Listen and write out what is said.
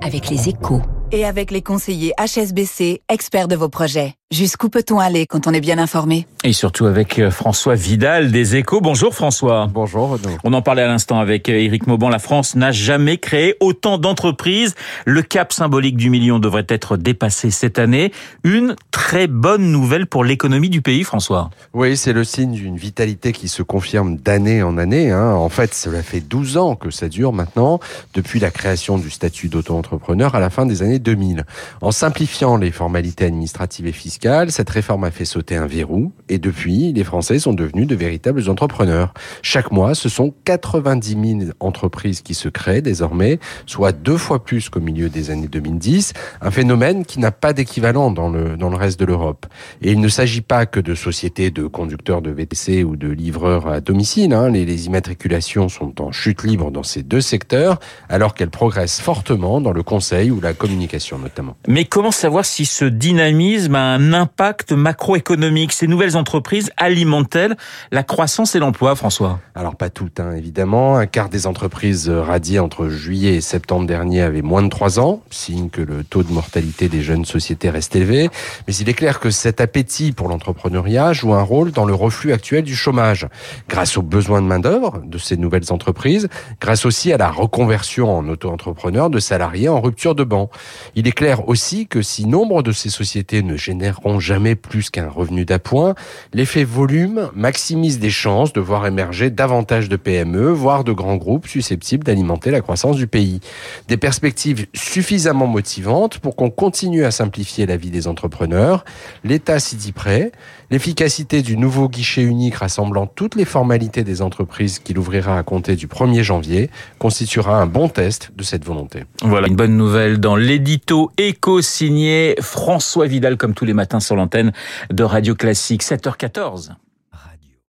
avec les échos. Et avec les conseillers HSBC, experts de vos projets. Jusqu'où peut-on aller quand on est bien informé? Et surtout avec euh, François Vidal des Échos. Bonjour François. Bonjour Renaud. On en parlait à l'instant avec Éric euh, Mauban. La France n'a jamais créé autant d'entreprises. Le cap symbolique du million devrait être dépassé cette année. Une très bonne nouvelle pour l'économie du pays, François. Oui, c'est le signe d'une vitalité qui se confirme d'année en année. Hein. En fait, cela fait 12 ans que ça dure maintenant, depuis la création du statut d'auto-entrepreneur à la fin des années 2000. En simplifiant les formalités administratives et fiscales, cette réforme a fait sauter un verrou et depuis, les Français sont devenus de véritables entrepreneurs. Chaque mois, ce sont 90 000 entreprises qui se créent désormais, soit deux fois plus qu'au milieu des années 2010, un phénomène qui n'a pas d'équivalent dans le, dans le reste de l'Europe. Et il ne s'agit pas que de sociétés de conducteurs de VTC ou de livreurs à domicile. Hein. Les, les immatriculations sont en chute libre dans ces deux secteurs, alors qu'elles progressent fortement dans le conseil ou la communication notamment. Mais comment savoir si ce dynamisme a un impact macroéconomique? Ces nouvelles entreprises alimentent-elles la croissance et l'emploi, François? Alors pas toutes, hein, évidemment. Un quart des entreprises radiées entre juillet et septembre dernier avaient moins de 3 ans, signe que le taux de mortalité des jeunes sociétés reste élevé. Mais il est clair que cet appétit pour l'entrepreneuriat joue un rôle dans le reflux actuel du chômage, grâce aux besoins de main-d'œuvre de ces nouvelles entreprises, grâce aussi à la reconversion en auto-entrepreneur de salariés en rupture de banc. Il est clair aussi que si nombre de ces sociétés ne génèrent jamais plus qu'un revenu d'appoint, l'effet volume maximise des chances de voir émerger davantage de PME, voire de grands groupes susceptibles d'alimenter la croissance du pays. Des perspectives suffisamment motivantes pour qu'on continue à simplifier la vie des entrepreneurs. L'État s'y dit prêt. L'efficacité du nouveau guichet unique rassemblant toutes les formalités des entreprises qu'il ouvrira à compter du 1er janvier constituera un bon test de cette volonté. Voilà une bonne nouvelle dans l'édito éco-signé François Vidal comme tous les matins sur l'antenne de Radio Classique, 7h14.